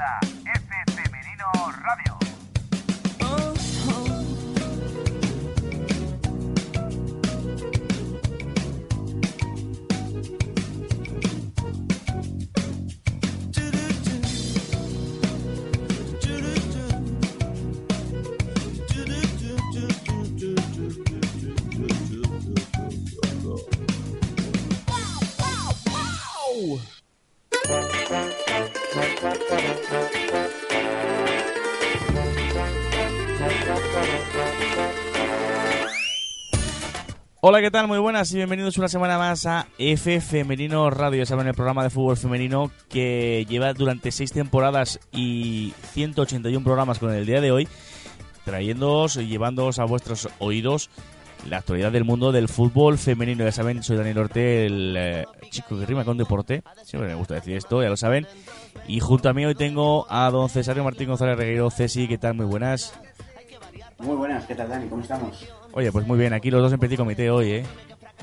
F Femenino Radio. Hola, ¿qué tal? Muy buenas y bienvenidos una semana más a F Femenino Radio. Ya saben, el programa de fútbol femenino que lleva durante seis temporadas y 181 programas con el día de hoy, trayéndoos y llevándoos a vuestros oídos la actualidad del mundo del fútbol femenino. Ya saben, soy Daniel Orte, el eh, chico que rima con deporte. Siempre me gusta decir esto, ya lo saben. Y junto a mí hoy tengo a don Cesario Martín González Regueiro. Ceci, ¿qué tal? Muy buenas. Muy buenas, ¿qué tal Dani? ¿Cómo estamos? Oye, pues muy bien, aquí los dos en petit comité hoy, ¿eh?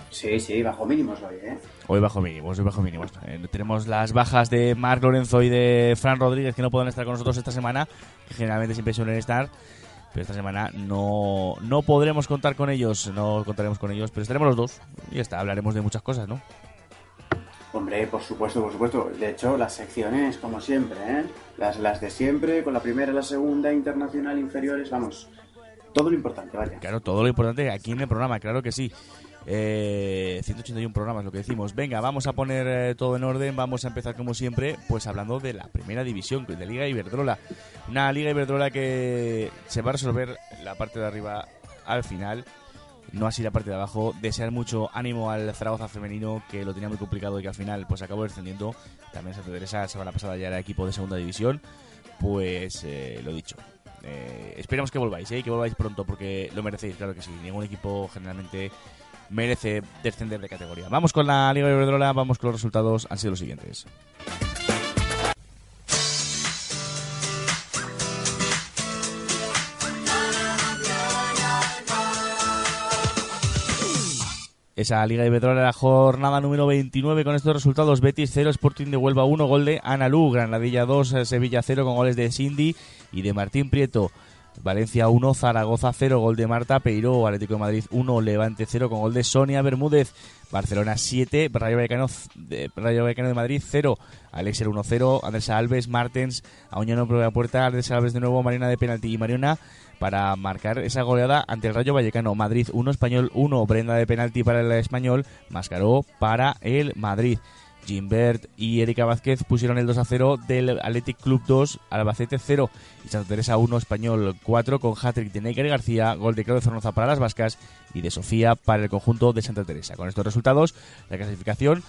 Sí, sí, bajo mínimos hoy, ¿eh? Hoy bajo mínimos, hoy bajo mínimos. Eh, tenemos las bajas de Marc Lorenzo y de Fran Rodríguez que no pueden estar con nosotros esta semana, que generalmente siempre suelen estar, pero esta semana no, no podremos contar con ellos, no contaremos con ellos, pero estaremos los dos y ya está, hablaremos de muchas cosas, ¿no? Hombre, por supuesto, por supuesto. De hecho, las secciones, como siempre, ¿eh? Las, las de siempre, con la primera, la segunda, internacional, inferiores, vamos. Todo lo importante, vaya. Claro, todo lo importante aquí en el programa, claro que sí. Eh, 181 programas, lo que decimos. Venga, vamos a poner eh, todo en orden. Vamos a empezar, como siempre, pues hablando de la primera división, de Liga Iberdrola. Una Liga Iberdrola que se va a resolver la parte de arriba al final. No así la parte de abajo. Desear mucho ánimo al Zaragoza femenino, que lo tenía muy complicado y que al final pues acabó descendiendo. También Santa Teresa, semana pasada ya era equipo de segunda división. Pues eh, lo dicho, eh, esperamos que volváis, ¿eh? que volváis pronto porque lo merecéis, claro que sí. Ningún equipo generalmente merece descender de categoría. Vamos con la Liga de Iberdrola, vamos con los resultados, han sido los siguientes. Esa Liga de Iberdrola la jornada número 29 con estos resultados. Betis 0, Sporting de Huelva 1, gol de Analú, Granadilla 2, Sevilla 0 con goles de Cindy y de Martín Prieto. Valencia 1, Zaragoza 0, gol de Marta Peiró, Atlético de Madrid 1, Levante 0 con gol de Sonia Bermúdez, Barcelona 7, Rayo Vallecano de, Rayo Vallecano de Madrid 0, Alexer 1-0, Andrés Alves, Martens, Auñano la puerta, Andrés Alves de nuevo, Marina de penalti y Mariona para marcar esa goleada ante el Rayo Vallecano. Madrid 1, Español 1, Brenda de penalti para el Español, Mascaró para el Madrid. Gimbert y Erika Vázquez pusieron el 2 a 0 del Athletic Club 2, Albacete 0 y Santa Teresa 1, Español 4 con hat-trick de Necker García, gol de Claudio Zornoza para las Vascas y de Sofía para el conjunto de Santa Teresa. Con estos resultados, la clasificación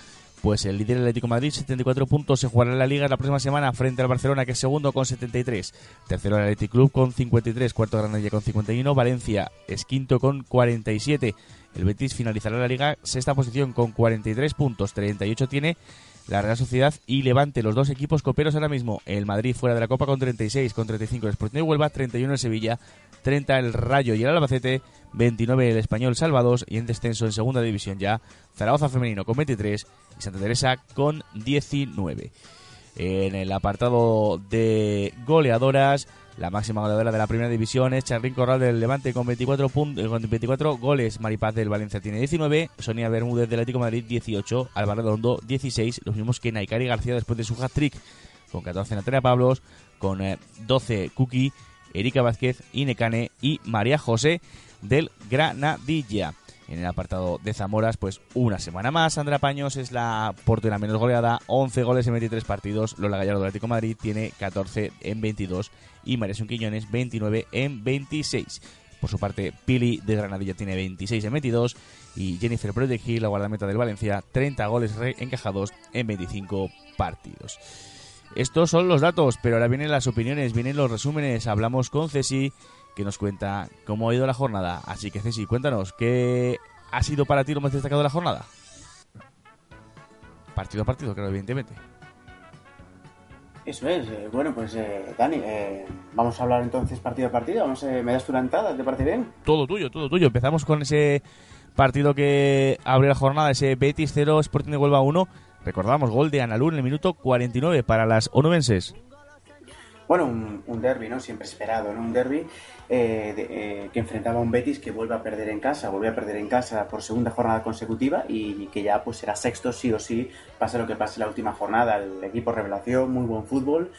pues el líder Atlético de Madrid, 74 puntos, se jugará en la Liga la próxima semana frente al Barcelona, que es segundo con 73. Tercero el Athletic Club con 53, cuarto Granadilla con 51, Valencia es quinto con 47. El Betis finalizará la Liga sexta posición con 43 puntos, 38 tiene la Real Sociedad y Levante, los dos equipos coperos ahora mismo. El Madrid fuera de la Copa con 36, con 35 el Sporting de Huelva, 31 el Sevilla, 30 el Rayo y el Albacete, 29 el Español Salvados y en descenso en segunda división ya Zaragoza Femenino con 23 y Santa Teresa con 19. En el apartado de goleadoras, la máxima goleadora de la primera división es Charlín Corral del Levante con 24, puntos, con 24 goles. Maripaz del Valencia tiene 19. Sonia Bermúdez del Atlético Madrid 18. Álvaro Redondo 16. Los mismos que Naikari García después de su hat-trick. Con 14 Natalia Pablos. Con eh, 12 Cookie. Erika Vázquez, Inecane y María José del Granadilla. En el apartado de Zamoras, pues una semana más. Sandra Paños es la portera menos goleada, 11 goles en 23 partidos. Lola Gallardo del Atlético de Madrid tiene 14 en 22 y María Sun Quiñones 29 en 26. Por su parte, Pili de Granadilla tiene 26 en 22 y Jennifer Prodegil, la guardameta del Valencia, 30 goles encajados en 25 partidos. Estos son los datos, pero ahora vienen las opiniones, vienen los resúmenes. Hablamos con Ceci, que nos cuenta cómo ha ido la jornada. Así que Ceci, cuéntanos, ¿qué ha sido para ti lo más destacado de la jornada? Partido a partido, claro, evidentemente. Eso es. eh, bueno, pues eh, Dani, eh, vamos a hablar entonces partido a partido. Vamos, ¿Me das tu entrada? ¿Te parece bien? Todo tuyo, todo tuyo. Empezamos con ese partido que abrió la jornada, ese Betis 0, Sporting de Huelva 1. Recordamos, gol de Analú en el minuto 49 para las onubenses. Bueno, un, derby, ¿no? Siempre esperado, ¿no? Un derby eh, de- eh, que enfrentaba a un Betis que vuelve a perder en casa, volvió a perder en casa por segunda jornada consecutiva y que ya pues será sexto sí o sí, pase lo que pase la última jornada. El equipo revelación, muy buen fútbol.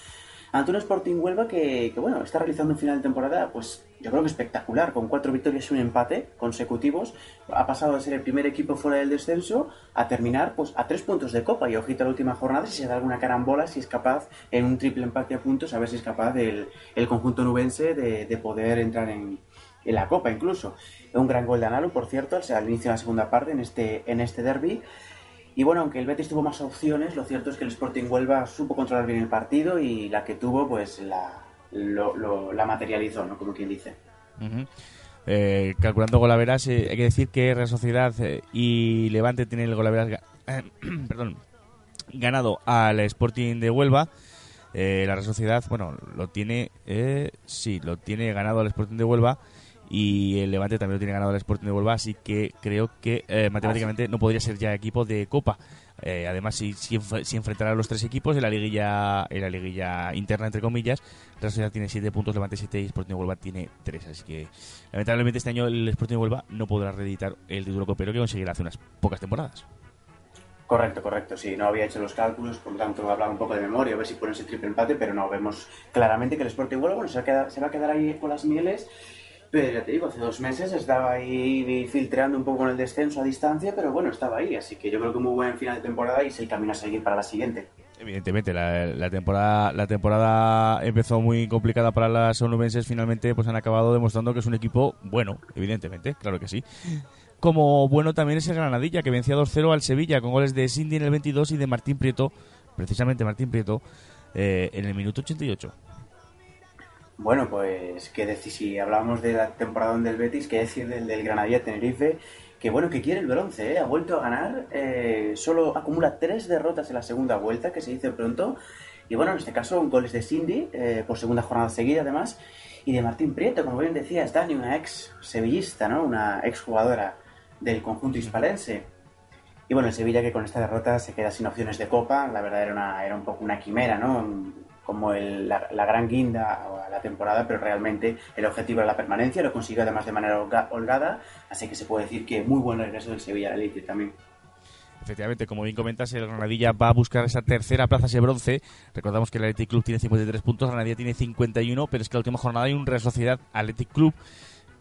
Ante un Sporting Huelva que, que, bueno, está realizando un final de temporada, pues yo creo que espectacular, con cuatro victorias y un empate consecutivos. Ha pasado de ser el primer equipo fuera del descenso a terminar pues a tres puntos de copa. Y ojito a la última jornada, si se da alguna carambola, si es capaz en un triple empate a puntos, a ver si es capaz el, el conjunto nubense de, de poder entrar en, en la copa incluso. Un gran gol de Analu, por cierto, al al inicio de la segunda parte en este, en este derby. Y bueno, aunque el Betis tuvo más opciones, lo cierto es que el Sporting Huelva supo controlar bien el partido y la que tuvo, pues la, lo- lo- la materializó, ¿no? Como quien dice. Ujú. Eh, calculando golaveras, eh, hay que decir que Real Sociedad eh, y Levante tienen el golaveras perdón, ganado al Sporting de Huelva. Eh, la Real Sociedad, bueno, lo tiene, eh, sí, lo tiene ganado al Sporting de Huelva y el Levante también lo tiene ganado al Sporting de Huelva, así que creo que eh, matemáticamente no podría ser ya equipo de Copa. Eh, además, si, si, si enfrentará a los tres equipos en la liguilla en la liguilla interna, entre comillas, Real Sociedad tiene 7 puntos, Levante 7 y Sporting Huelva tiene 3. Así que, lamentablemente, este año el Sporting Huelva no podrá reeditar el título copero que conseguirá hace unas pocas temporadas. Correcto, correcto, sí, no había hecho los cálculos, por lo tanto hablaba un poco de memoria, a ver si ponen ese triple empate, pero no, vemos claramente que el Sporting Huelva se, se va a quedar ahí con las mieles, pero ya te digo, hace dos meses estaba ahí filtreando un poco con el descenso a distancia, pero bueno, estaba ahí, así que yo creo que muy buen final de temporada y es el camino a seguir para la siguiente. Evidentemente, la, la temporada la temporada empezó muy complicada para las onubenses. Finalmente, pues han acabado demostrando que es un equipo bueno, evidentemente, claro que sí. Como bueno también es el Granadilla, que vencía 2-0 al Sevilla con goles de Cindy en el 22 y de Martín Prieto, precisamente Martín Prieto, eh, en el minuto 88. Bueno, pues qué decir, si hablábamos de la temporada del Betis, qué decir del, del Granadilla Tenerife, que bueno, que quiere el bronce, ¿eh? ha vuelto a ganar, eh, solo acumula tres derrotas en la segunda vuelta, que se dice pronto, y bueno, en este caso goles de Cindy, eh, por segunda jornada seguida además, y de Martín Prieto, como bien decías, Dani, una ex sevillista, ¿no? una ex jugadora del conjunto hispalense. Y bueno, el Sevilla que con esta derrota se queda sin opciones de copa, la verdad era, una, era un poco una quimera, ¿no? Como el- la, gran guinda a la temporada, pero realmente el objetivo era la permanencia, lo consiguió además de manera holga- holgada, así que se puede decir que muy buen regreso del Sevilla a Elite también. Efectivamente, como bien comentas, el Granadilla va a buscar esa tercera plaza, ese bronce. Recordamos que el Athletic Club tiene 53 puntos, Granadilla tiene 51, pero es que la última jornada hay un Real Sociedad Athletic Club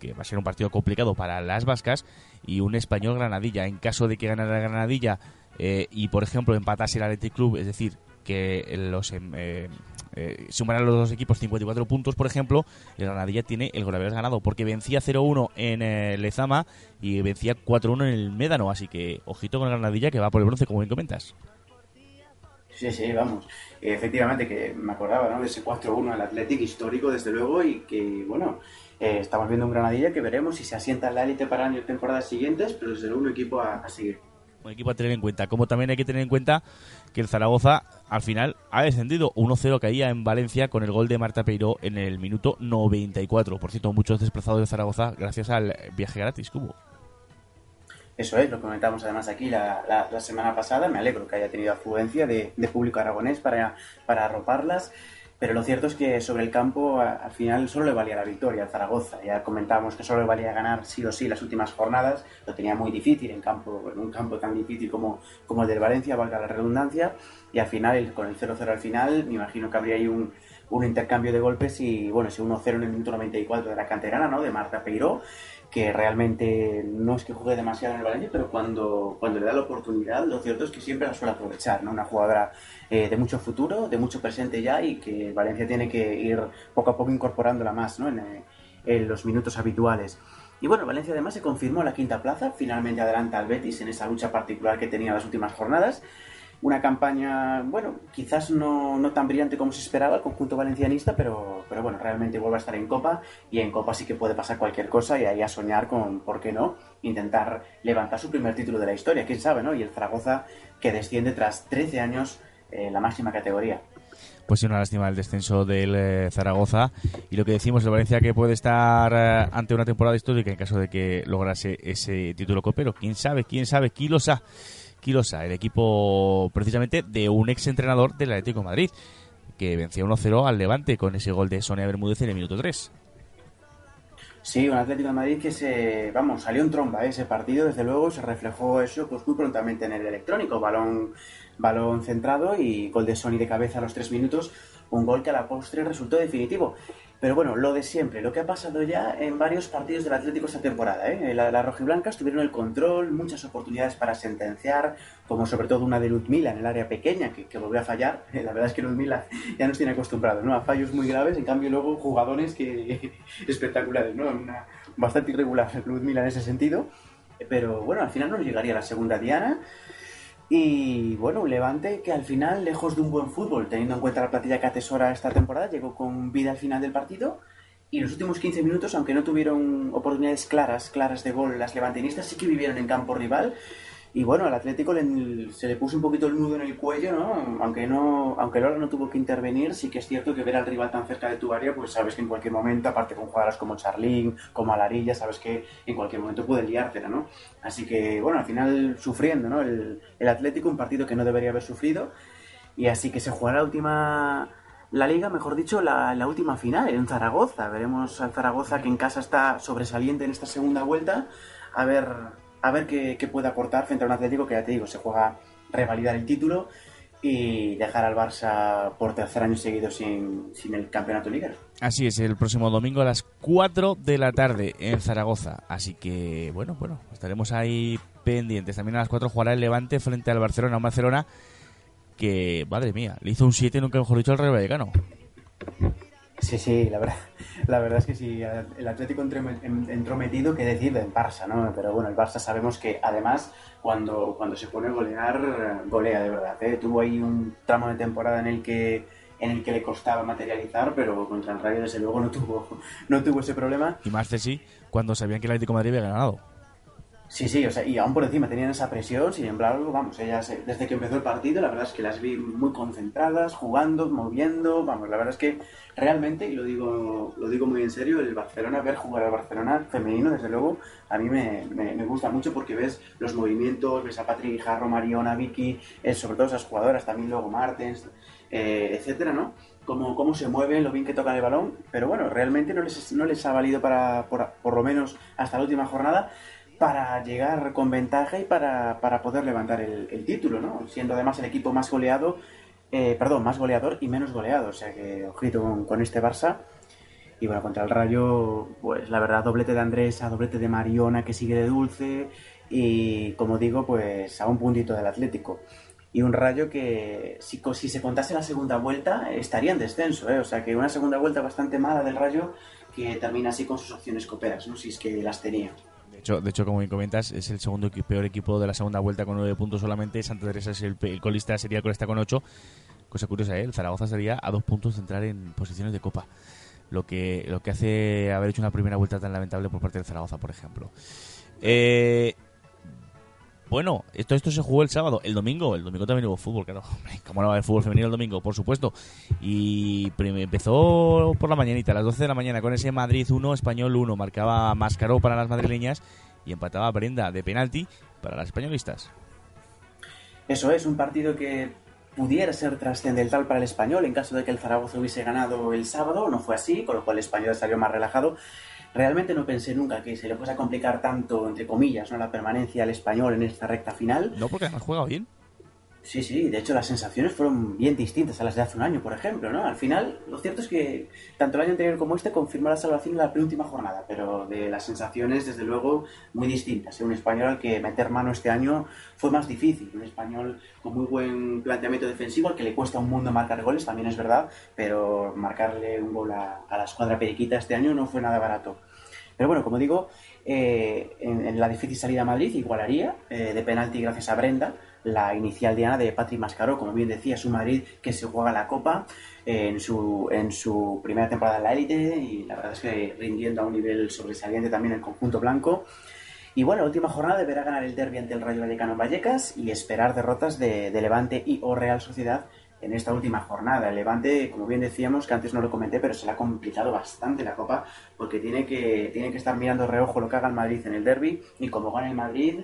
que va a ser un partido complicado para las vascas y un español Granadilla. En caso de que ganara Granadilla eh, y, por ejemplo, empatase el Athletic Club, es decir, que los em, eh, eh, sumaran los dos equipos 54 puntos, por ejemplo, el Granadilla tiene el Golaveras ganado porque vencía 0-1 en eh, Lezama y vencía 4-1 en el Médano. Así que ojito con el Granadilla que va por el bronce, como bien comentas. Sí, sí, vamos. Efectivamente, que me acordaba ¿no? de ese 4-1 al Athletic histórico, desde luego, y que, bueno, eh, estamos viendo un Granadilla que veremos si se asienta en la élite para las temporadas siguientes, pero desde luego un equipo a seguir. Un equipo a tener en cuenta. Como también hay que tener en cuenta que el Zaragoza al final ha descendido. 1-0 caía en Valencia con el gol de Marta Peiró en el minuto 94. Por cierto, muchos desplazados de Zaragoza gracias al viaje gratis que hubo. Eso es, lo comentamos además aquí la, semana pasada. Me alegro que haya tenido afluencia de, de público aragonés para, para arroparlas. Pero lo cierto es que sobre el campo al final solo le valía la victoria al Zaragoza. Ya comentábamos que solo le valía ganar sí o sí las últimas jornadas. Lo tenía muy difícil en, campo, en un campo tan difícil como, como el del Valencia, valga la redundancia. Y al final, con el 0-0 al final, me imagino que habría ahí un, un intercambio de golpes y bueno, ese 1-0 en el minuto 94 de la canterana, ¿no? De Marta Peiró que realmente no es que juegue demasiado en el Valencia, pero cuando, cuando le da la oportunidad, lo cierto es que siempre la suele aprovechar, ¿no? Una jugadora eh, de mucho futuro, de mucho presente ya, y que Valencia tiene que ir poco a poco incorporándola más, ¿no? En, eh, en los minutos habituales. Y bueno, Valencia además se confirmó la quinta plaza, finalmente adelanta al Betis en esa lucha particular que tenía las últimas jornadas. Una campaña, bueno, quizás no, no tan brillante como se esperaba el conjunto valencianista, pero, pero bueno, realmente vuelve a estar en Copa y en Copa sí que puede pasar cualquier cosa y ahí a soñar con, ¿por qué no?, intentar levantar su primer título de la historia, quién sabe, ¿no? Y el Zaragoza que desciende tras 13 años en la máxima categoría. Pues sí, una lástima el descenso del eh, Zaragoza. Y lo que decimos, el Valencia que puede estar eh, ante una temporada histórica en caso de que lograse ese título copero. ¿Quién sabe? ¿Quién sabe? Kilosa. Kilosa, el equipo precisamente de un ex entrenador del Atlético de Madrid. que vencía 1-0 al Levante con ese gol de Sonia Bermúdez en el minuto 3. Sí, un Atlético de Madrid que se, vamos, salió en tromba ¿eh? ese partido, desde luego se reflejó eso pues muy prontamente en el electrónico, balón, balón centrado y gol de Sony de cabeza a los tres minutos, un gol que a la postre resultó definitivo. Pero bueno, lo de siempre, lo que ha pasado ya en varios partidos del Atlético esta temporada. ¿eh? La, la rojiblancas tuvieron el control, muchas oportunidades para sentenciar, como sobre todo una de Ludmila en el área pequeña, que, volvió a fallar. La verdad es que Ludmila ya nos tiene acostumbrados ¿no? a fallos muy graves, en cambio luego jugadores que espectaculares, ¿no? Una, bastante irregular Ludmila en ese sentido. Pero bueno, al final no llegaría la segunda diana. Y bueno, un Levante que al final, lejos de un buen fútbol, teniendo en cuenta la plantilla que atesora esta temporada, llegó con vida al final del partido. Y en los últimos 15 minutos, aunque no tuvieron oportunidades claras, claras de gol las levantinistas, sí que vivieron en campo rival. Y bueno, al Atlético le- se le puso un poquito el nudo en el cuello, ¿no? Aunque no, aunque Lola no tuvo que intervenir, sí que es cierto que ver al rival tan cerca de tu área, pues sabes que en cualquier momento, aparte con jugadoras como Charlín, como Alarilla, sabes que en cualquier momento puede liártela, ¿no? Así que, bueno, al final sufriendo, ¿no? El, el Atlético, un partido que no debería haber sufrido. Y así que se jugará la última. La liga, mejor dicho, la, la última final en Zaragoza. Veremos al Zaragoza que en casa está sobresaliente en esta segunda vuelta. A ver, a ver qué, qué puede aportar frente a un Atlético que ya te digo, se juega revalidar el título y dejar al Barça por tercer año seguido sin, sin el campeonato liguero. Así es, el próximo domingo a las 4 de la tarde en Zaragoza. Así que, bueno, bueno, estaremos ahí pendientes. También a las 4 jugará el Levante frente al Barcelona. Un Barcelona que, madre mía, le hizo un 7, nunca mejor dicho, al Real Vallecano. Sí, sí, la verdad, la verdad es que sí, el Atlético entró, metido que decir en Barça, ¿no? Pero bueno, el Barça sabemos que además cuando, cuando se pone a golear, golea de verdad. ¿eh? Tuvo ahí un tramo de temporada en el que en el que le costaba materializar, pero contra el Rayo desde luego no tuvo, no tuvo ese problema. Y más sí, cuando sabían que el Atlético de Madrid había ganado. Sí, sí, o sea, y aún por encima tenían esa presión, sin embargo, vamos, ellas eh, desde que empezó el partido, la verdad es que las vi muy concentradas, jugando, moviendo, vamos, la verdad es que realmente, y lo digo, lo digo muy en serio, el Barcelona, ver jugar al Barcelona femenino, desde luego, a mí me, me, gusta mucho porque ves los movimientos, ves a Patrick Guijarro, Mariona, Vicky, eh, sobre todo esas jugadoras, también luego Martens, eh, etcétera, ¿no? Cómo, cómo se mueven, lo bien que tocan el balón, pero bueno, realmente no les, no les ha valido para, por lo menos hasta la última jornada, para llegar con ventaja y para, para poder levantar el, el, título, ¿no? Siendo además el equipo más goleado, eh, perdón, más goleador y menos goleado. O sea que, ojito con, con, este Barça. Y bueno, contra el Rayo, pues la verdad, doblete de Andresa, doblete de Mariona que sigue de dulce. Y como digo, pues a un puntito del Atlético. Y un Rayo que, si, si se contase la segunda vuelta, estaría en descenso, ¿eh? O sea que una segunda vuelta bastante mala del Rayo que termina así con sus opciones coperas, ¿no? Si es que las tenía. De hecho, de hecho, como bien comentas, es el segundo peor equipo de la segunda vuelta con nueve puntos solamente. Santa Teresa es el, colista, sería el colista con ocho. Cosa curiosa, ¿eh? el Zaragoza estaría a dos puntos de entrar en posiciones de copa. Lo que, lo que hace haber hecho una primera vuelta tan lamentable por parte del Zaragoza, por ejemplo. Eh, bueno, esto, esto se jugó el sábado. El domingo, el domingo también hubo fútbol, claro. ¿Cómo no va a haber fútbol femenino el domingo? Por supuesto. Y empezó por la mañanita, a las 12 de la mañana, con ese Madrid 1, Español 1. Marcaba Mascaró para las madrileñas y empataba Brenda de penalti para las españolistas. Eso es, un partido que pudiera ser trascendental para el español en caso de que el Zaragoza hubiese ganado el sábado. No fue así, con lo cual el español salió más relajado. Realmente no pensé nunca que se le fuese a complicar tanto, entre comillas, ¿no? la permanencia al español en esta recta final. No, porque además juega bien. Sí, sí, de hecho las sensaciones fueron bien distintas a las de hace un año, por ejemplo, ¿no? Al final, lo cierto es que tanto el año anterior como este confirmó la salvación en la penúltima jornada, pero de las sensaciones, desde luego, muy distintas. Un español al que meter mano este año fue más difícil, un español con muy buen planteamiento defensivo, al que le cuesta un mundo marcar goles, también es verdad, pero marcarle un gol a, a la escuadra periquita este año no fue nada barato. Pero bueno, como digo, eh, en, en, la difícil salida a Madrid igualaría eh, de penalti gracias a Brenda la inicial diana de Patrick Mascaró, como bien decía, es un Madrid que se juega la Copa eh, en, su, en su primera temporada en la élite y la verdad es que rindiendo a un nivel sobresaliente también el conjunto blanco. Y bueno, la última jornada deberá ganar el derbi ante el Rayo Vallecano Vallecas y esperar derrotas de, de Levante y o Real Sociedad en esta última jornada. El Levante, como bien decíamos, que antes no lo comenté, pero se le ha complicado bastante la Copa porque tiene que, tiene que estar mirando reojo lo que haga el Madrid en el derby y como gana el Madrid,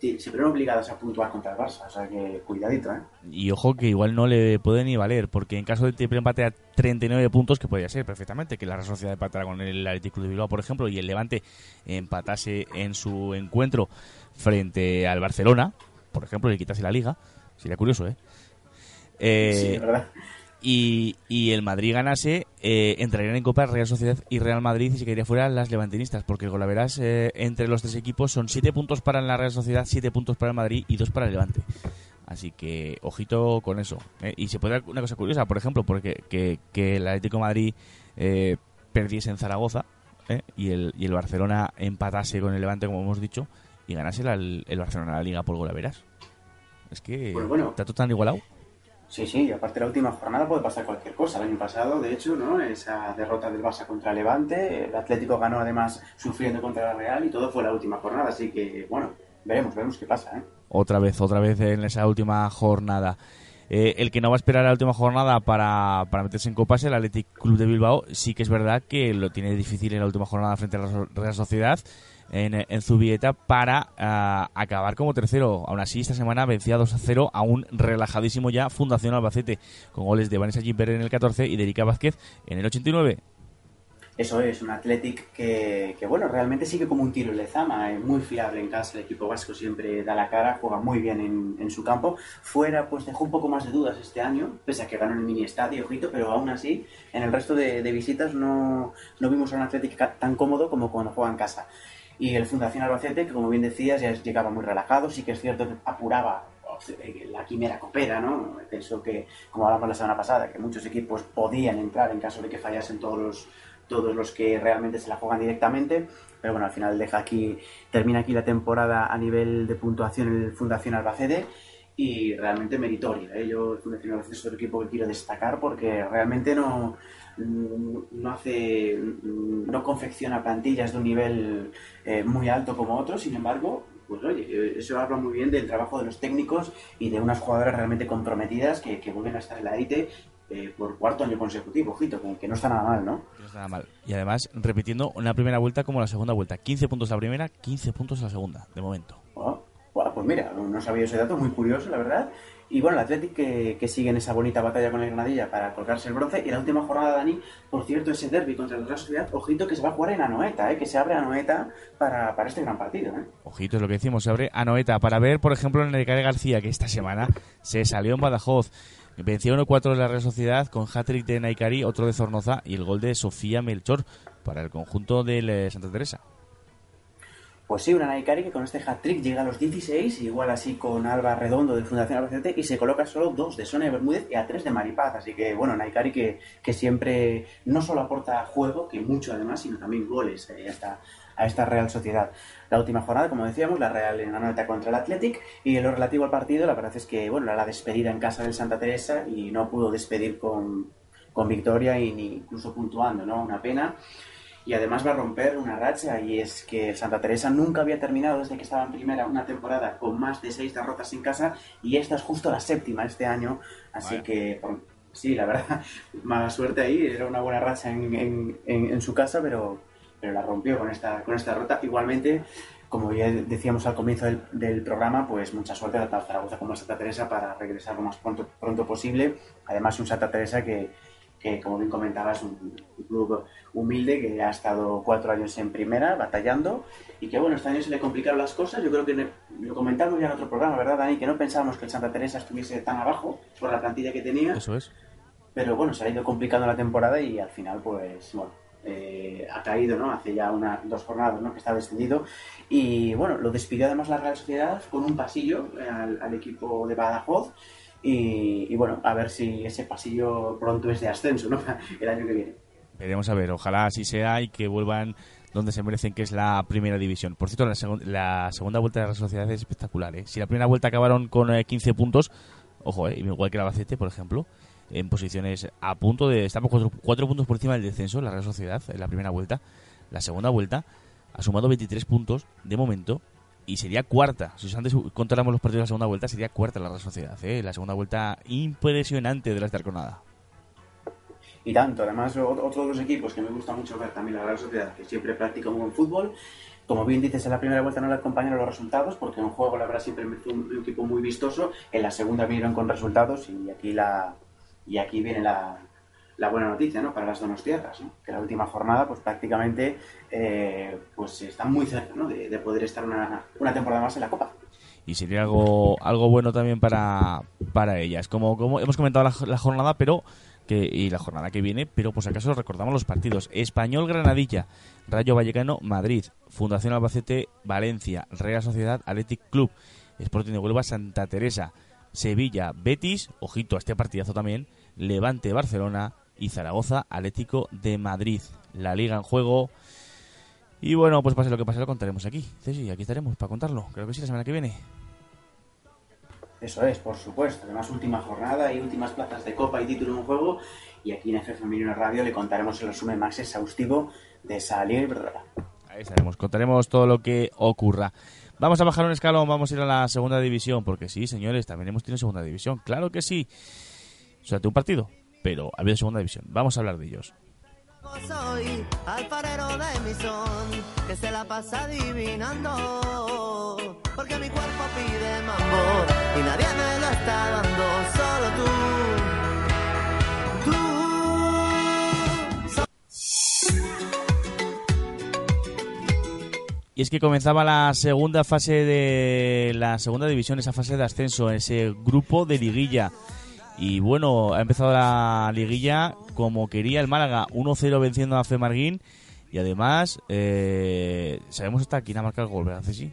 se vieron obligadas a puntuar contra el Barça, o sea que cuidadito, ¿eh? Y ojo que igual no le puede ni valer, porque en caso de triple empate a 39 puntos, que podría ser perfectamente, que la Real Sociedad empatara con el Atlético de Bilbao, por ejemplo, y el Levante empatase en su encuentro frente al Barcelona, por ejemplo, y quitase la liga, sería curioso, ¿eh? Eh sí, verdad y, y el Madrid ganase, eh, entrarían en Copa Real Sociedad y Real Madrid y se quedaría fuera las levantinistas, porque el verás eh, entre los tres equipos son 7 puntos para la Real Sociedad, 7 puntos para el Madrid y 2 para el Levante. Así que ojito con eso. Eh. Y se puede dar una cosa curiosa, por ejemplo, porque que, que el Atlético Madrid eh, perdiese en Zaragoza eh, y, el, y el Barcelona empatase con el Levante, como hemos dicho, y ganase el, el Barcelona la Liga por verás Es que pues bueno, está todo tan igualado. Sí, sí, y aparte la última jornada puede pasar cualquier cosa. El año pasado, de hecho, ¿no? Esa derrota del Barça contra Levante, el Atlético ganó además sufriendo contra la Real y todo fue la última jornada, así que, bueno, veremos, veremos qué pasa, ¿eh? Otra vez, otra vez en esa última jornada. Eh, el que no va a esperar la última jornada para, para meterse en Copas, el Athletic Club de Bilbao, sí que es verdad que lo tiene difícil en la última jornada frente a la Real Sociedad en, en Zubieta para uh, acabar como tercero. Aún así, esta semana vencía 2 a 0 a un relajadísimo ya Fundación Albacete, con goles de Vanessa Gimper en el 14 y de Erika Vázquez en el 89. Eso es, un Athletic que, bueno, realmente sigue como un tiro en Lezama, es muy fiable en casa, el equipo vasco siempre da la cara, juega muy bien en, en, su campo. Fuera, pues dejó un poco más de dudas este año, pese a que ganó en el mini estadio, ojito, pero aún así, en el resto de, de visitas no, no, vimos a un Athletic tan cómodo como cuando juega en casa. Y el Fundación Albacete, que como bien decías, ya llegaba muy relajado, sí que es cierto que apuraba la quimera copera, ¿no? Pienso que, como hablamos la semana pasada, que muchos equipos podían entrar en caso de que fallasen todos los, todos los que realmente se la juegan directamente, pero bueno, al final deja aquí, termina aquí la temporada a nivel de puntuación el Fundación Albacete y realmente meritoria. ¿eh? Yo, Fundación Albacete es otro equipo que quiero destacar porque realmente no, no hace, no confecciona plantillas de un nivel eh, muy alto como otros, sin embargo, pues oye, eso habla muy bien del trabajo de los técnicos y de unas jugadoras realmente comprometidas que, que vuelven a estar en la élite eh, por cuarto año consecutivo, ojito, que, no está nada mal, ¿no? No está nada mal. Y además, repitiendo una primera vuelta como la segunda vuelta. 15 puntos la primera, 15 puntos la segunda, de momento. Oh, pues mira, no sabía ese dato, muy curioso, la verdad. Y bueno, el Athletic que, sigue en esa bonita batalla con el Granadilla para colgarse el bronce. Y la última jornada, Dani, por cierto, ese derby contra la Real Sociedad, ojito que se va a jugar en Anoeta, ¿eh? que se abre Anoeta para, para este gran partido. ¿eh? Ojito, es lo que decimos, se abre Anoeta para ver, por ejemplo, en el de García, que esta semana se salió en Badajoz. Venció 1-4 de la Real Sociedad con hat-trick de Naikari, otro de Zornoza y el gol de Sofía Melchor para el conjunto de Santa Teresa. Pues sí, una Naikari que con este hat-trick llega a los 16, igual así con Alba Redondo de Fundación Albacete, y se coloca solo dos de Sonia Bermúdez y a tres de Maripaz. Así que, bueno, Naikari que, que siempre no solo aporta juego, que mucho además, sino también goles eh, a, esta, a esta Real Sociedad. La última jornada, como decíamos, la Real en la nota contra el Athletic, y en lo relativo al partido, la verdad es que, bueno, era la despedida en casa del Santa Teresa y no pudo despedir con, con victoria y ni incluso puntuando, ¿no? Una pena y además va a romper una racha y es que Santa Teresa nunca había terminado desde que estaba en primera una temporada con más de seis derrotas en casa y esta es justo la séptima este año, así que sí, la verdad, mala suerte ahí, era una buena racha en, en, en, su casa, pero, pero la rompió con esta, con esta derrota. Igualmente, como ya decíamos al comienzo del, del programa, pues mucha suerte a Zaragoza como a Santa Teresa para regresar lo más pronto, pronto posible. Además, un Santa Teresa que, que como bien comentabas, un club humilde que ha estado cuatro años en primera, batallando, y que bueno, este año se le complicaron las cosas. Yo creo que lo comentamos ya en otro programa, ¿verdad, Dani? Que no pensábamos que el Santa Teresa estuviese tan abajo por la plantilla que tenía. Eso es. Pero bueno, se ha ido complicando la temporada y al final, pues, bueno, eh, ha caído, ¿no? Hace ya una, dos jornadas, ¿no? Que está descendido. Y bueno, lo despidió además la Real Sociedad con un pasillo al, al equipo de Badajoz y, y, bueno, a ver si ese pasillo pronto es de ascenso, ¿no? El año que viene. Veremos a ver, ojalá así sea y que vuelvan donde se merecen, que es la primera división. Por cierto, la, seg la segunda vuelta de la sociedad es espectacular. ¿eh? Si la primera vuelta acabaron con eh, 15 puntos, ojo, eh, igual que el Albacete, por ejemplo, en posiciones a punto de. Estamos cuatro, cuatro puntos por encima del descenso, la Real Sociedad, en la primera vuelta. La segunda vuelta ha sumado 23 puntos de momento y sería cuarta. Si antes contáramos los partidos de la segunda vuelta, sería cuarta la Real Sociedad. ¿eh? La segunda vuelta impresionante de la Estarconada. Y tanto, además, otro de los equipos que me gusta mucho ver también la Real Sociedad, que siempre practica un buen fútbol, Como bien dices, en la primera vuelta no le acompañaron los resultados, porque en juego la verdad siempre fue un, equipo muy vistoso. En la segunda vinieron con resultados y aquí la y aquí viene la, la buena noticia ¿no? para las Donostierras, ¿no? que la última jornada pues prácticamente eh, pues están muy cerca ¿no? de, de poder estar una, una temporada más en la Copa y sería algo algo bueno también para, para ellas. Como, como hemos comentado la, la jornada, pero que y la jornada que viene, pero si acaso recordamos los partidos. Español Granadilla, Rayo Vallecano Madrid, Fundación Albacete Valencia, Real Sociedad Athletic Club, Sporting de Huelva Santa Teresa, Sevilla Betis, ojito a este partidazo también, Levante Barcelona y Zaragoza Atlético de Madrid. La liga en juego. Y bueno, pues pase lo que pase, lo contaremos aquí. Ceci, aquí estaremos para contarlo. Creo que sí, la semana que viene. Eso es, por supuesto. Además, última jornada y últimas plazas de Copa y título en juego. Y aquí en FF Femenino Radio le contaremos el resumen más exhaustivo de esa liga Iberdrola. Ahí estaremos, contaremos todo lo que ocurra. Vamos a bajar un escalón, vamos a ir a la segunda división, porque sí, señores, también hemos tenido segunda división. Claro que sí. Solamente un partido, pero ha habido segunda división. Vamos a hablar de ellos. Soy alfarero de mi son, que se la pasa adivinando. Porque mi cuerpo pide mambo y nadie me lo está dando, solo tú. Tú. Y es que comenzaba la segunda fase de la segunda división, esa fase de ascenso, ese grupo de liguilla. Y bueno, ha empezado la liguilla como quería el Málaga, 1-0 venciendo a Femarguín. Y además, eh, sabemos hasta quién ha marcado el gol, ¿verdad, Ceci?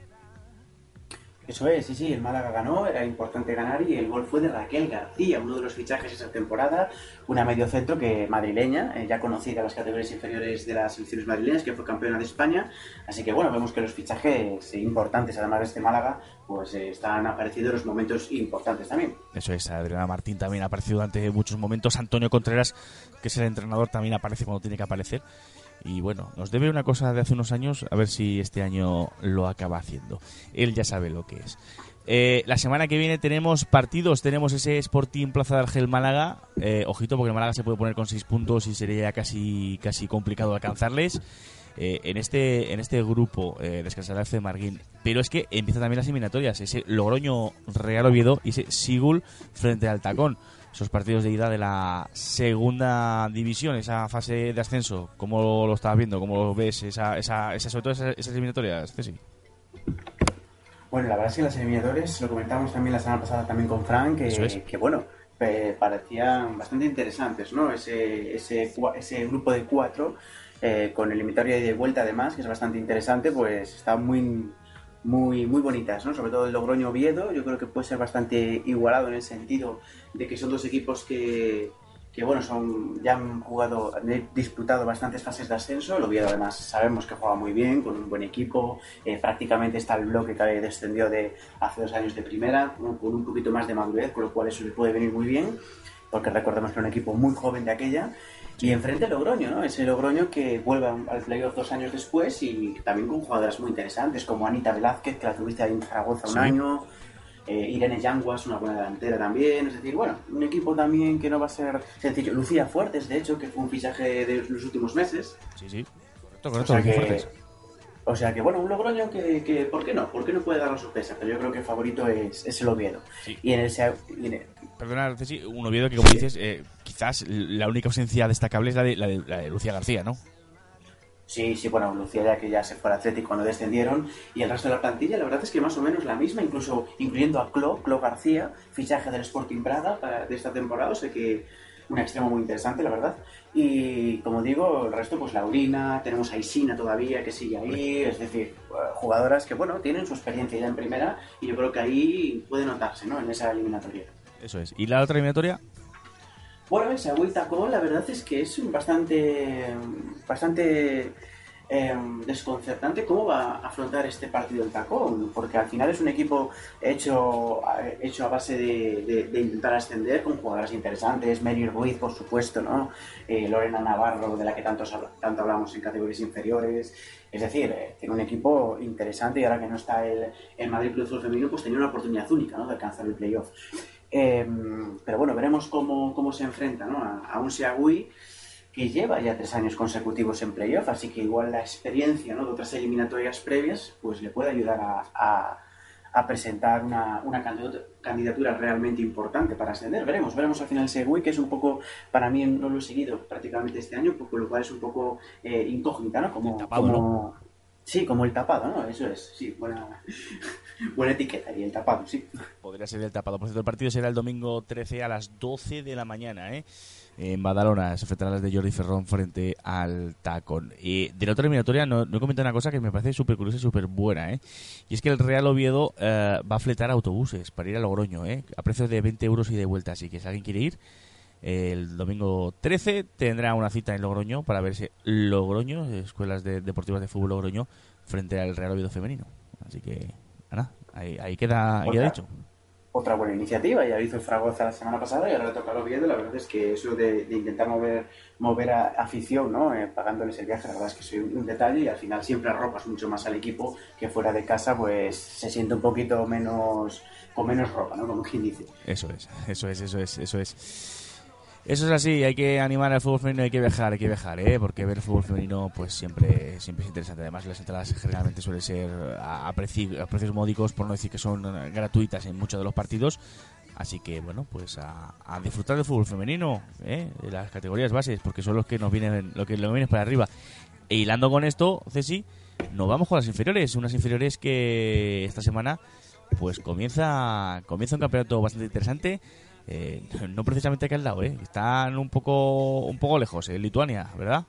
Eso es, sí, sí, el Málaga ganó, era importante ganar y el gol fue de Raquel García, uno de los fichajes esa temporada, una mediocentro que madrileña, eh, ya conocida en las categorías inferiores de las selecciones madrileñas, que fue campeona de España, así que bueno, vemos que los fichajes importantes, además de este Málaga, pues eh, están apareciendo en los momentos importantes también. Eso es, Adriana Martín también ha aparecido durante muchos momentos, Antonio Contreras, que es el entrenador, también aparece cuando tiene que aparecer. Y bueno, nos debe una cosa de hace unos años, a ver si este año lo acaba haciendo. Él ya sabe lo que es. Eh, la semana que viene tenemos partidos, tenemos ese Sporting Plaza de Argel Málaga. Eh, ojito, porque Málaga se puede poner con 6 puntos y sería casi, casi complicado alcanzarles. Eh, en este en este grupo eh, descansará FC Marguín. Pero es que empiezan también las eliminatorias. Ese Logroño Real Oviedo y ese Sigul frente al Tacón esos partidos de ida de la segunda división, esa fase de ascenso, ¿cómo lo estás viendo? ¿Cómo lo ves? Esa, esa, esa sobre todo esas, esas eliminatorias, Ceci. Bueno, la verdad es que las eliminatorias, lo comentamos también la semana pasada también con Frank, que, Eso es. que bueno, eh, parecían bastante interesantes, ¿no? Ese, ese, ese grupo de cuatro, eh, con eliminatoria y de vuelta además, que es bastante interesante, pues está muy, muy, muy bonitas, ¿no? Sobre todo el Logroño Oviedo, yo creo que puede ser bastante igualado en el sentido de que son dos equipos que, que bueno, son, ya han jugado, han disputado bastantes fases de ascenso. El Oviedo además sabemos que juega muy bien, con un buen equipo, eh, prácticamente está el bloque que descendió de hace dos años de primera, ¿no? con un poquito más de madurez, con lo cual eso le puede venir muy bien, porque recordemos que era un equipo muy joven de aquella. Y enfrente Logroño, ¿no? Ese Logroño que vuelve al playoff dos años después y también con jugadoras muy interesantes, como Anita Velázquez, que la tuviste ahí en Zaragoza un año, eh, Irene Yanguas, una buena delantera también. Es decir, bueno, un equipo también que no va a ser sencillo. Lucía Fuertes, de hecho, que fue un fichaje de los últimos meses. Sí, sí. Correcto, O correcto. sea, muy que, fuertes. O sea que, bueno, un Logroño que, que, ¿por qué no? ¿Por qué no puede dar la sorpresa? Pero yo creo que el favorito es, es el Oviedo. Sí. Y en el, y en el- Perdona, Ceci, un Oviedo que, como dices, eh, quizás la única ausencia destacable es la de, la de, la de Lucía García, ¿no? Sí, sí, bueno, Lucía ya que ya se fue al Atlético cuando descendieron y el resto de la plantilla la verdad es que más o menos la misma, incluso incluyendo a Clo, Clo García, fichaje del Sporting Braga para, de esta temporada, o sea que un extremo muy interesante, la verdad. Y como digo, el resto, pues Laurina, tenemos a Isina todavía que sigue ahí, es decir, eh, jugadoras que, bueno, tienen su experiencia ya en primera y yo creo que ahí puede notarse, ¿no? En esa eliminatoria. Eso es. ¿Y la otra eliminatoria? Bueno, ese Agüita Tacón, la verdad es que es bastante, bastante eh, desconcertante cómo va a afrontar este partido el Tacón, porque al final es un equipo hecho, hecho a base de, de- de intentar ascender con jugadoras interesantes, Mary Ruiz, por supuesto, ¿no? Eh, Lorena Navarro, de la que tanto, tanto hablamos en categorías inferiores. Es decir, eh, tiene un equipo interesante y ahora que no está el, el Madrid Club Fútbol Femenino, pues tenía una oportunidad única ¿no? de alcanzar el playoff. Eh, pero bueno, veremos cómo, cómo se enfrenta ¿no? a, a un Seagui que lleva ya tres años consecutivos en playoff, así que igual la experiencia ¿no? de otras eliminatorias previas pues le puede ayudar a, a, a presentar una, una, candidatura realmente importante para ascender. Veremos, veremos al final Segui, que es un poco, para mí no lo he seguido prácticamente este año, por lo cual es un poco eh, incógnita, ¿no? Como, tapado, como... ¿no? Sí, como el tapado, ¿no? Eso es, sí, buena, buena etiqueta y el tapado, sí. Podría ser el tapado. Por cierto, el partido será el domingo 13 a las 12 de la mañana, ¿eh? En Badalona se enfrentarán las de Jordi Ferrón frente al Tacón. Y de la otra eliminatoria no, no he comentado una cosa que me parece súper curiosa y súper buena, ¿eh? Y es que el Real Oviedo eh, va a fletar autobuses para ir a Logroño, ¿eh? A precio de 20 euros y de vuelta. Así que si alguien quiere ir, el domingo 13 tendrá una cita en Logroño para verse Logroño, escuelas de, deportivas de fútbol Logroño, frente al Real Oviedo femenino. Así que, ahí, ahí queda, ahí queda dicho. Otra buena iniciativa, ya lo hizo Fragoza la semana pasada y ahora le toca al Oviedo. La verdad es que eso de, de intentar mover, mover a afición, ¿no? Eh, pagándoles el viaje, la verdad es que es un, un, detalle y al final siempre arropas mucho más al equipo que fuera de casa, pues se siente un poquito menos, con menos ropa, ¿no? Como quien dice. Eso es, eso es, eso es, eso es. Eso es así, hay que animar al fútbol femenino, hay que viajar, hay que viajar, ¿eh? porque ver el fútbol femenino pues siempre, siempre es interesante. Además, las entradas generalmente suelen ser a, a, preci a precios módicos, por no decir que son gratuitas en muchos de los partidos. Así que, bueno, pues a, a disfrutar del fútbol femenino, ¿eh? de las categorías bases, porque son los que nos vienen, lo que nos vienen para arriba. E hilando con esto, Ceci, nos vamos con las inferiores, unas inferiores que esta semana pues comienza, comienza un campeonato bastante interesante. Eh, no precisamente aquí al lado, ¿eh? están un poco un poco lejos, en Lituania, ¿verdad?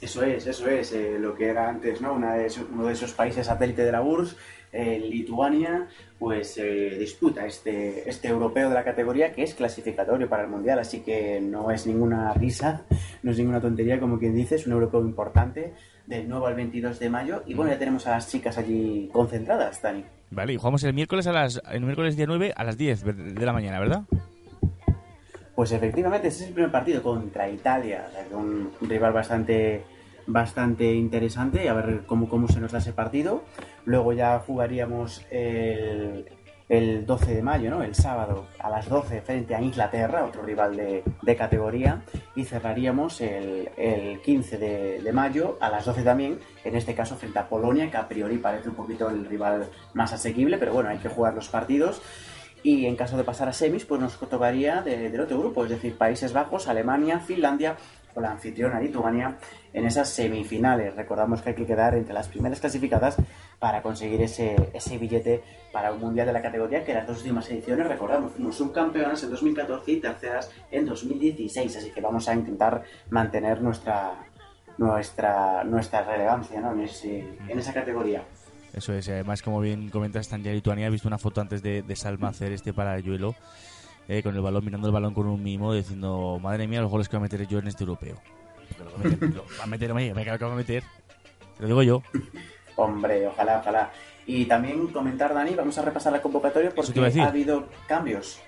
Eso es, eso es, eh, lo que era antes, ¿no? Una de uno de esos países satélite de la URSS, eh, Lituania, pues eh, disputa este, este europeo de la categoría que es clasificatorio para el Mundial, así que no es ninguna risa, no es ninguna tontería, como quien dice, es un europeo importante, del 9 al 22 de mayo, y bueno, ya tenemos a las chicas allí concentradas, Dani. Vale, y jugamos el miércoles a las el miércoles día 9 a las 10 de la mañana, ¿verdad? Pues efectivamente, ese es el primer partido contra Italia, un rival bastante bastante interesante, a ver cómo, cómo se nos da ese partido. Luego ya jugaríamos el, el 12 de mayo, ¿no? el sábado a las 12 frente a Inglaterra, otro rival de, de categoría, y cerraríamos el, el 15 de, mayo a las 12 también, en este caso frente a Polonia, que a priori parece un poquito el rival más asequible, pero bueno, hay que jugar los partidos. Y en caso de pasar a semis, pues nos tocaría de, del otro grupo, es decir, Países Bajos, Alemania, Finlandia o la anfitriona Lituania en esas semifinales. Recordamos que hay que quedar entre las primeras clasificadas para conseguir ese, ese billete para un mundial de la categoría que las dos últimas ediciones, recordamos, fuimos subcampeonas en 2014 y terceras en 2016, así que vamos a intentar mantener nuestra nuestra nuestra relevancia ¿no? en, ese, en esa categoría. Eso es, además como bien comentas, ya Lituania, he visto una foto antes de, de Salma hacer este parayuelo eh, con el balón, mirando el balón con un mimo, diciendo, madre mía, los goles que voy a meter yo en este europeo. A meter, lo va a meter, me, me que va a meter. Te lo digo yo. Hombre, ojalá, ojalá. Y también comentar, Dani, vamos a repasar la convocatoria porque ha habido cambios.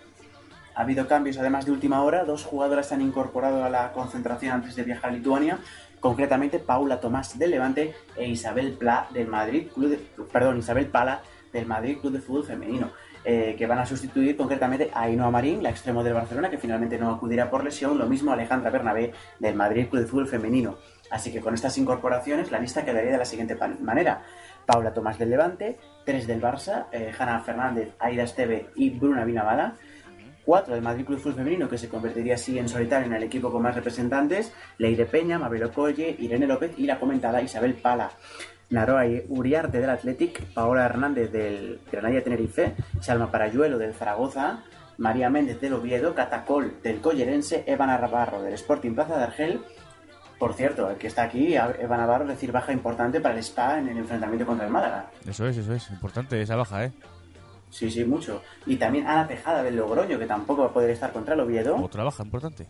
Ha habido cambios, además de última hora. Dos jugadoras se han incorporado a la concentración antes de viajar a Lituania. Concretamente, Paula Tomás del Levante e Isabel Pla del Madrid Club de, perdón, Isabel Pala del Madrid Club de Fútbol Femenino. Eh, que van a sustituir concretamente a Ainhoa Marín, la extremo del Barcelona, que finalmente no acudirá por lesión. Lo mismo Alejandra Bernabé del Madrid Club de Fútbol Femenino. Así que con estas incorporaciones la lista quedaría de la siguiente manera. Paula Tomás del Levante, tres del Barça, eh, Hanna Fernández, Aida Esteve y Bruna Vinabala. Cuatro del Madrid Club Fútbol Femenino, que se convertiría así en solitario en el equipo con más representantes. Leire Peña, Mabel Ocolle, Irene López y la comentada Isabel Pala. Naroa Uriarte del Athletic, Paola Hernández del Granada Tenerife, Salma Parayuelo del Zaragoza, María Méndez del Oviedo, Catacol del Collerense, Eva Navarro del Sporting Plaza de Argel, por cierto, el que está aquí, Eva Navarro, es decir, baja importante para el SPA en el enfrentamiento contra el Málaga. Eso es, eso es, importante esa baja, ¿eh? Sí, sí, mucho. Y también Ana Tejada del Logroño, que tampoco va a poder estar contra el Oviedo. Otra baja importante.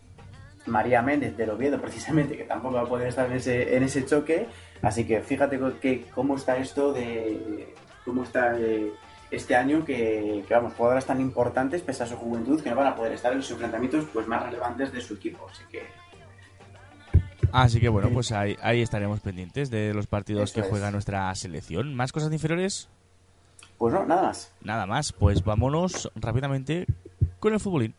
María Méndez del Oviedo, precisamente, que tampoco va a poder estar en ese, en ese choque. Así que fíjate que, cómo está esto de. cómo está de, este año, que, que, vamos, jugadoras tan importantes, pese a su juventud, que no van a poder estar en los enfrentamientos pues, más relevantes de su equipo. Así que Así que bueno, pues ahí, ahí estaremos pendientes de los partidos Eso que juega es. nuestra selección. ¿Más cosas inferiores? Pues no, nada más. Nada más, pues vámonos rápidamente con el futbolín.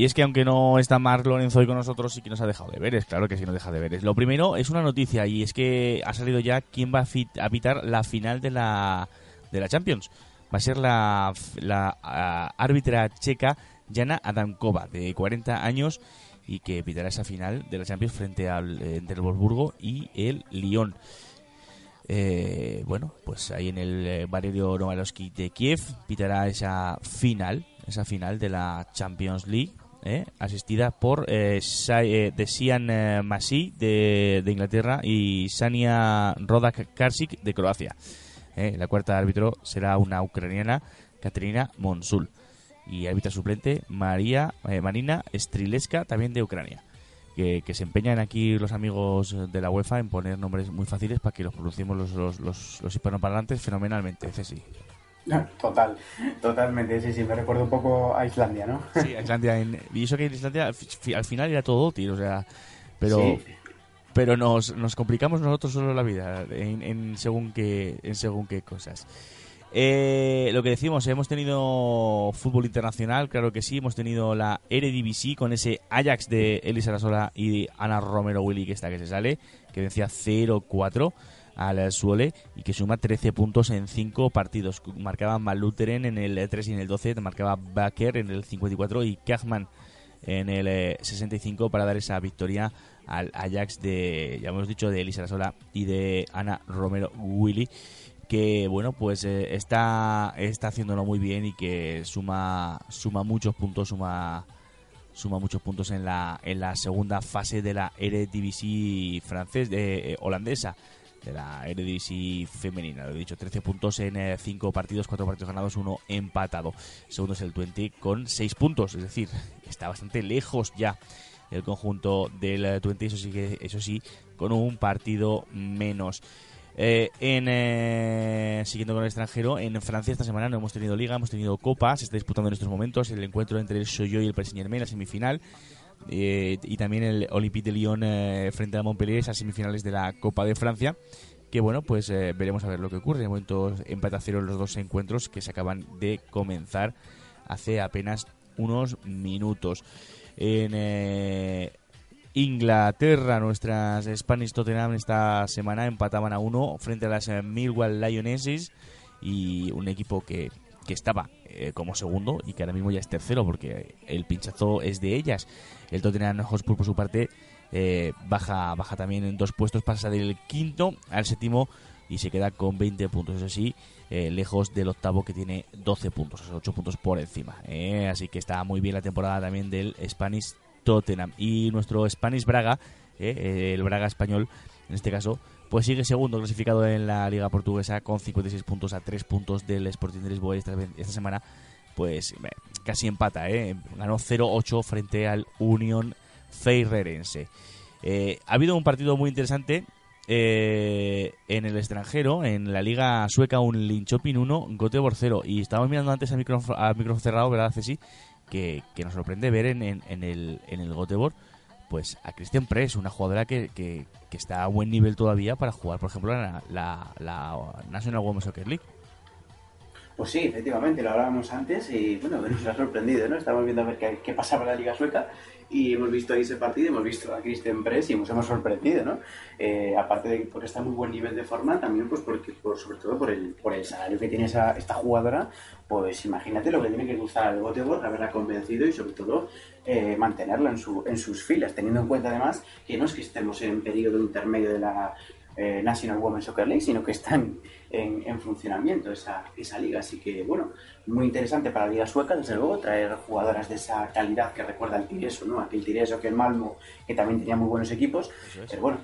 Y es que aunque no está Mark Lorenzo hoy con nosotros, sí que nos ha dejado deberes, claro que sí nos deja deberes. Lo primero es una noticia y es que ha salido ya quién va a, pitar la final de la, de la Champions. Va a ser la, la árbitra checa Jana Adamkova, de 40 años, y que pitará esa final de la Champions frente al eh, entre el Wolfsburgo y el Lyon. Eh, bueno, pues ahí en el eh, Valerio Novalowski de Kiev pitará esa final, esa final de la Champions League, eh, asistida por eh, eh, de Sian eh, Masi de, Inglaterra y Sania Rodak Karsik de Croacia. Eh, la cuarta árbitro será una ucraniana, Katerina Monsul. Y árbitra suplente, María Marina Strileska, también de Ucrania que, se empeñan aquí los amigos de la UEFA en poner nombres muy fáciles para que los pronunciemos los, los, los, los hispanoparlantes fenomenalmente, Ceci. Total, totalmente, sí, sí, me recuerda un poco a Islandia, ¿no? Sí, Islandia en- y eso que en Islandia al fi- al final era todo tío, o sea, pero Sí. pero nos, nos complicamos nosotros solo la vida en, en según qué en según qué cosas. Eh, lo que decimos, hemos tenido fútbol internacional, claro que sí, hemos tenido la Eredivisie con ese Ajax de Elisa Arasola y Ana Romero Willy que está que se sale, que vencía 0-4 al Suole y que suma 13 puntos en 5 partidos. Marcaba Maluteren en el 3 y en el 12, marcaba Baker en el 54 y Kachman en el eh, 65 para dar esa victoria al Ajax de, ya hemos dicho, de Elisa Arasola y de Ana Romero Willy que bueno pues eh, está está haciéndolo muy bien y que suma suma muchos puntos suma suma muchos puntos en la en la segunda fase de la Eredivisie francés eh, holandesa de la Eredivisie femenina. Lo he dicho 13 puntos en 5 partidos 4 partidos ganados uno empatado. Segundo es el Twente con 6 puntos es decir está bastante lejos ya el conjunto del eh, Twente eso sí que eso sí con un partido menos. Eh, en, eh, siguiendo con el extranjero, en Francia esta semana no hemos tenido liga, hemos tenido copa, se está disputando en estos momentos el encuentro entre el Soyo y el Paris Saint-Germain, la semifinal, eh, y también el Olympique de Lyon eh, frente a Montpellier, esas semifinales de la Copa de Francia, que bueno, pues eh, veremos a ver lo que ocurre. De momento empate a cero los dos encuentros que se acaban de comenzar hace apenas unos minutos. En Inglaterra, nuestras Spanish Tottenham esta semana empataban a uno frente a las Millwall Lionesses y un equipo que, que estaba eh, como segundo y que ahora mismo ya es tercero porque el pinchazo es de ellas. El Tottenham Hotspur por su parte eh, baja baja también en dos puestos, pasa del quinto al séptimo y se queda con 20 puntos, eso sí, eh, lejos del octavo que tiene 12 puntos, o sea, 8 puntos por encima. Así que está muy bien la temporada también del Spanish Tottenham. Y nuestro Spanish Braga, el Braga español, en este caso, pues sigue segundo clasificado en la Liga Portuguesa con 56 puntos a 3 puntos del Sporting de Lisboa. Esta, semana, pues casi empata, ¿eh? ganó 0-8 frente al Unión Feirerense. Eh, ha habido un partido muy interesante eh, en el extranjero, en la liga sueca, un Linköping 1, Göteborg 0. Y estábamos mirando antes a micrófono, micrófono cerrado, ¿verdad, Ceci? Que, que nos sorprende ver en, el, en pues a Christian Press, una jugadora que, que, que está a buen nivel todavía para jugar, por ejemplo, la, la, National Women's Soccer League. Pues sí, efectivamente, lo hablábamos antes y bueno, nos ha sorprendido, ¿no? Estamos viendo a ver qué, qué pasaba en la Liga Sueca y hemos visto ahí ese partido, hemos visto a Christian Press y nos hemos sorprendido, ¿no? Eh, aparte de porque está en muy buen nivel de forma, también pues porque, por, sobre todo por el, por el salario que tiene esa, esta jugadora, pues imagínate lo que tiene que gustar al Göteborg, haberla convencido y sobre todo eh, mantenerla en, su, en sus filas, teniendo en cuenta además que no es que estemos en periodo intermedio de la eh, National Women's Soccer League, sino que están en, en funcionamiento esa, esa liga. Así que, bueno, muy interesante para la liga sueca, desde luego, traer jugadoras de esa calidad que recuerda al Tireso, ¿no? Aquel Tireso que el Malmo, que también tenía muy buenos equipos. Es. Pero bueno,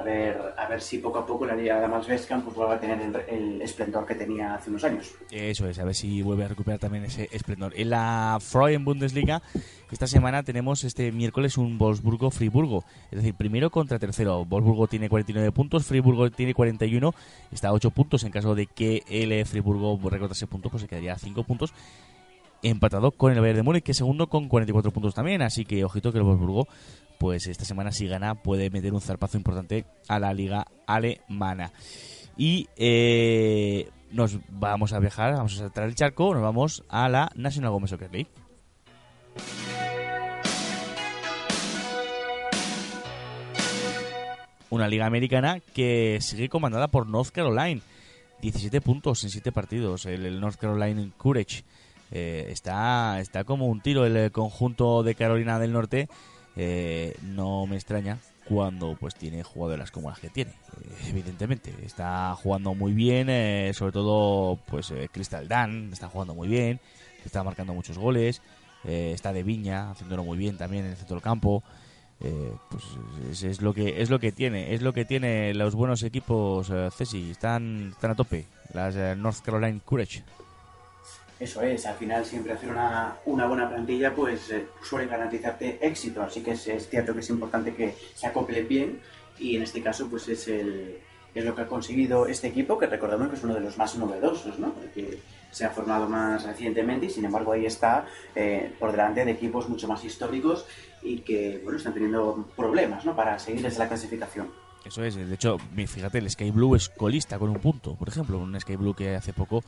a ver, a ver si poco a poco la liga de Malsveskan pues vuelve a tener el, el esplendor que tenía hace unos años. Eso es, a ver si vuelve a recuperar también ese esplendor. En la Freuen Bundesliga, esta semana tenemos este miércoles un Wolfsburgo-Friburgo. Es decir, primero contra tercero. Wolfsburgo tiene 49 puntos, Friburgo tiene 41, está a 8 puntos. En caso de que el eh, Friburgo recortase puntos, pues se quedaría a 5 puntos. Empatado con el Bayern de Múnich, que es segundo con 44 puntos también. Así que ojito que el Wolfsburgo, pues esta semana si gana puede meter un zarpazo importante a la liga alemana. Y eh, nos vamos a viajar, vamos a saltar el charco, nos vamos a la National Women's Soccer League. Una liga americana que sigue comandada por North Carolina. 17 puntos en 7 partidos. El, North Carolina Courage eh, está, está como un tiro el eh, conjunto de Carolina del Norte eh, no me extraña cuando pues tiene jugadoras como las que tiene. Eh, evidentemente está jugando muy bien eh, sobre todo pues Crystal Dan está jugando muy bien está marcando muchos goles está de Viña haciéndolo muy bien también en el centro del campo. Pues es, es lo que es lo que tiene es lo que tiene los buenos equipos Cesi. Están están a tope las North Carolina Courage Eso es, al final siempre hacer una, una buena plantilla pues eh, suele garantizarte éxito, así que es, es cierto que es importante que se acople bien y en este caso pues es, el, es lo que ha conseguido este equipo, que recordemos que es uno de los más novedosos, ¿no? que se ha formado más recientemente y sin embargo ahí está eh, por delante de equipos mucho más históricos y que bueno están teniendo problemas ¿no? para seguir desde la clasificación. Eso es, de hecho, fíjate, el Sky Blue es colista con un punto, por ejemplo, un Sky Blue que hace poco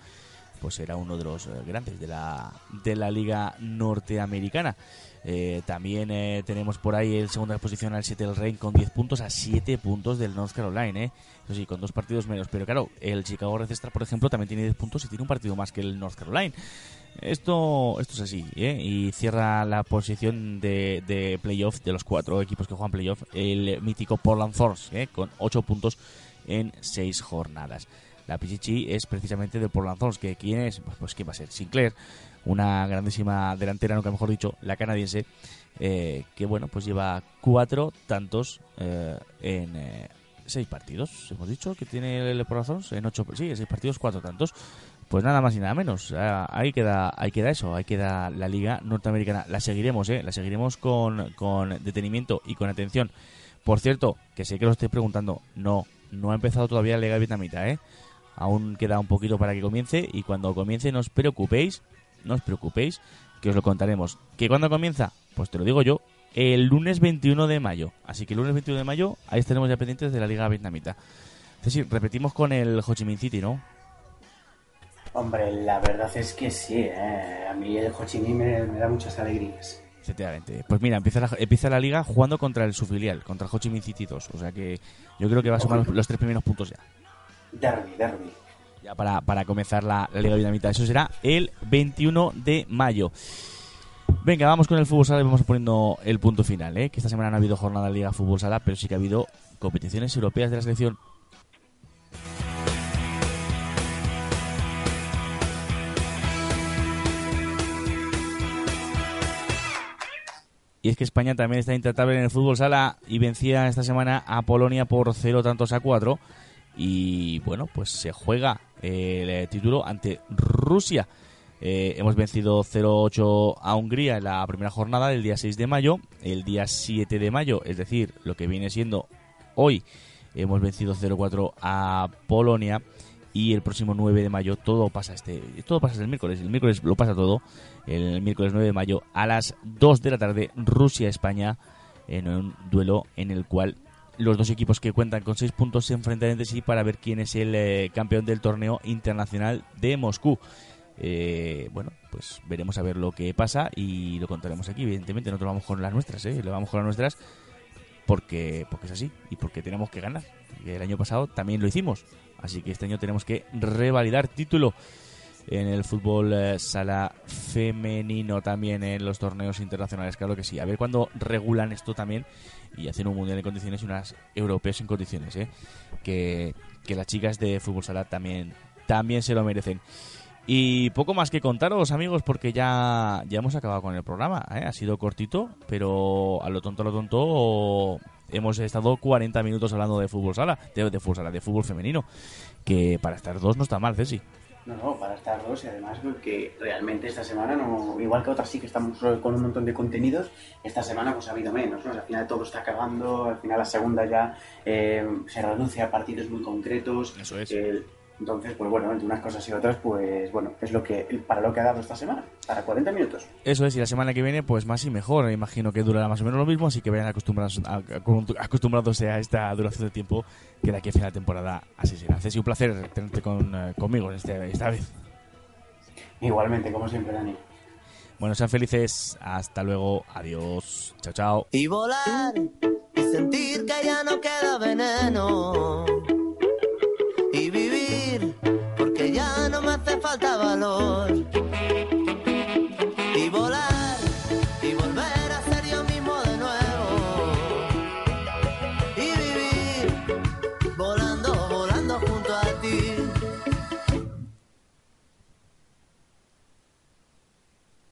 pues era uno de los eh, grandes de la, de la liga norteamericana. Eh, también eh, tenemos por ahí en segunda posición al Seattle Reign con 10 puntos a 7 puntos del North Carolina, ¿eh? Eso sí, con dos partidos menos. Pero claro, el Chicago Red Star, por ejemplo, también tiene 10 puntos y tiene un partido más que el North Carolina. Esto, esto es así, ¿eh? Y cierra la posición de, de playoff de los cuatro equipos que juegan playoff el mítico Portland Thorns, ¿eh? Con 8 puntos en 6 jornadas. La Pichichi es precisamente del Portland Thorns, que quién es, pues, pues quién va a ser, Sinclair, una grandísima delantera, nunca mejor dicho, la canadiense, eh, que bueno, pues lleva cuatro tantos eh, en eh, seis partidos, hemos dicho que tiene el Portland Thorns, en ocho, sí, en seis partidos, cuatro tantos. Pues nada más y nada menos. Ah, Ahí queda, ahí queda eso, ahí queda la liga norteamericana. La seguiremos, ¿eh? La seguiremos con, con detenimiento y con atención. Por cierto, que sé que lo estoy preguntando, no, no ha empezado todavía la liga vietnamita, ¿eh? Aún queda un poquito para que comience y cuando comience no os preocupéis, no os preocupéis, que os lo contaremos. ¿Que cuando comienza? Pues te lo digo yo, el lunes 21 de mayo. Así que el lunes 21 de mayo, ahí estaremos ya pendientes de la liga vietnamita. Decir, repetimos con el Ho Chi Minh City, ¿no? Hombre, la verdad es que sí, ¿eh? a mí el Ho Chi Minh me, me da muchas alegrías. Efectivamente. Pues mira, empieza la, empieza la liga jugando contra el su filial, contra el Ho Chi Minh City 2. O sea que yo creo que va a sumar los, los tres primeros puntos ya. Derby, derby. Ya para, para comenzar la, Liga Vietnamita. Eso será el 21 de mayo. Venga, vamos con el fútbol sala y vamos poniendo el punto final, ¿eh? Que esta semana no ha habido jornada de Liga Fútbol Sala, pero sí que ha habido competiciones europeas de la selección. Y es que España también está intratable en el fútbol sala y vencía esta semana a Polonia por 0 tantos a 4. Y bueno, pues se juega el eh, título ante Rusia. Eh, hemos vencido 0-8 a Hungría en la primera jornada del día 6 de mayo. El día 7 de mayo, es decir, lo que viene siendo hoy, hemos vencido 0-4 a Polonia. Y el próximo 9 de mayo todo pasa este todo pasa el miércoles. El miércoles lo pasa todo. El miércoles 9 de mayo a las 2 de la tarde, Rusia-España en un duelo en el cual los dos equipos que cuentan con 6 puntos se enfrentan entre sí para ver quién es el eh, campeón del torneo internacional de Moscú. Eh, bueno, pues veremos a ver lo que pasa y lo contaremos aquí. Evidentemente, nosotros vamos con las nuestras, ¿eh? Le vamos con las nuestras porque, porque es así y porque tenemos que ganar. El año pasado también lo hicimos. Así que este año tenemos que revalidar título en el fútbol eh, sala femenino también en los torneos internacionales, claro que sí. A ver cuándo regulan esto también y hacen un mundial en condiciones y unas europeas en condiciones, ¿eh? que, que las chicas de fútbol sala también, también se lo merecen. Y poco más que contaros, amigos, porque ya, ya hemos acabado con el programa. ¿eh? Ha sido cortito, pero a lo tonto, a lo tonto, hemos estado 40 minutos hablando de fútbol sala, de, de fútbol sala, de fútbol femenino. Que para estar dos no está mal, Ceci. No, no, para estar dos y además porque realmente esta semana, no, igual que otras sí que estamos con un montón de contenidos, esta semana pues ha habido menos, ¿no? Al final todo está acabando, al final la segunda ya eh, se reduce a partidos muy concretos. Eso es. eh, entonces, pues bueno, entre unas cosas y otras, pues bueno, es lo que para lo que ha dado esta semana, para 40 minutos. Eso es, y la semana que viene, pues más y mejor. Me imagino que durará más o menos lo mismo, así que vayan acostumbrados, a- a- acostumbrándose a esta duración de tiempo que de aquí a final de temporada así será. Ceci, un placer tenerte con, eh, conmigo este- esta vez. Igualmente, como siempre, Dani. Bueno, sean felices. Hasta luego. Adiós. Chao, chao. Y volar y sentir que ya no queda veneno. Valor.